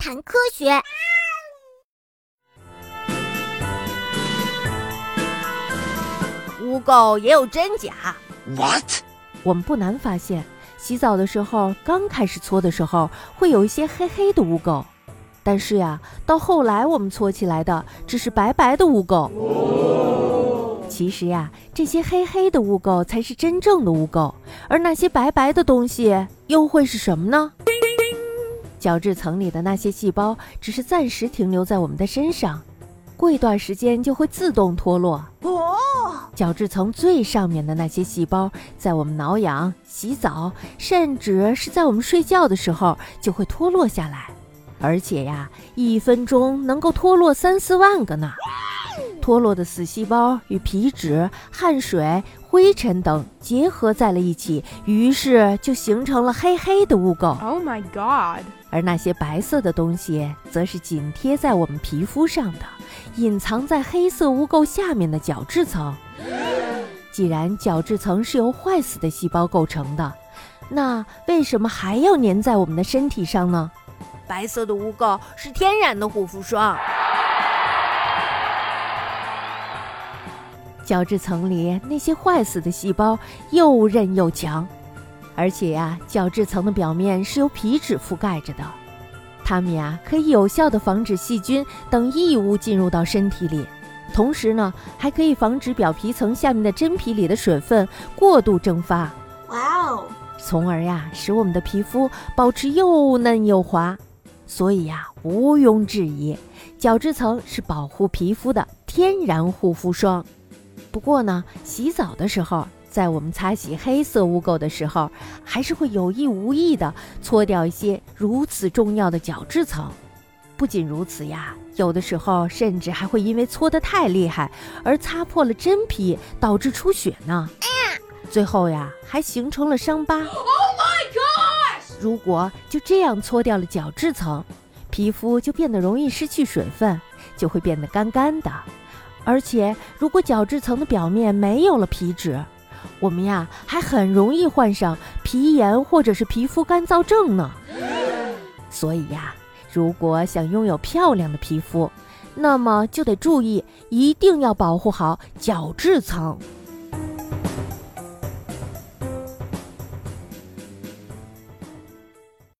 谈科学。污垢也有真假？What？我们不难发现，洗澡的时候刚开始搓的时候会有一些黑黑的污垢，但是呀，到后来我们搓起来的只是白白的污垢。其实呀，这些黑黑的污垢才是真正的污垢，而那些白白的东西又会是什么呢？角质层里的那些细胞只是暂时停留在我们的身上，过一段时间就会自动脱落。哦，角质层最上面的那些细胞，在我们挠痒、洗澡，甚至是在我们睡觉的时候，就会脱落下来，而且呀，一分钟能够脱落三四万个呢。脱落的死细胞与皮脂、汗水、灰尘等结合在了一起，于是就形成了黑黑的污垢。Oh my god！而那些白色的东西，则是紧贴在我们皮肤上的，隐藏在黑色污垢下面的角质层。既然角质层是由坏死的细胞构成的，那为什么还要粘在我们的身体上呢？白色的污垢是天然的护肤霜。角质层里那些坏死的细胞又韧又强，而且呀，角质层的表面是由皮脂覆盖着的，它们呀可以有效的防止细菌等异物进入到身体里，同时呢，还可以防止表皮层下面的真皮里的水分过度蒸发。哇哦！从而呀，使我们的皮肤保持又嫩又滑。所以呀，毋庸置疑，角质层是保护皮肤的天然护肤霜。不过呢，洗澡的时候，在我们擦洗黑色污垢的时候，还是会有意无意的搓掉一些如此重要的角质层。不仅如此呀，有的时候甚至还会因为搓得太厉害而擦破了真皮，导致出血呢。最后呀，还形成了伤疤。Oh my god！如果就这样搓掉了角质层，皮肤就变得容易失去水分，就会变得干干的。而且，如果角质层的表面没有了皮脂，我们呀还很容易患上皮炎或者是皮肤干燥症呢。所以呀，如果想拥有漂亮的皮肤，那么就得注意，一定要保护好角质层。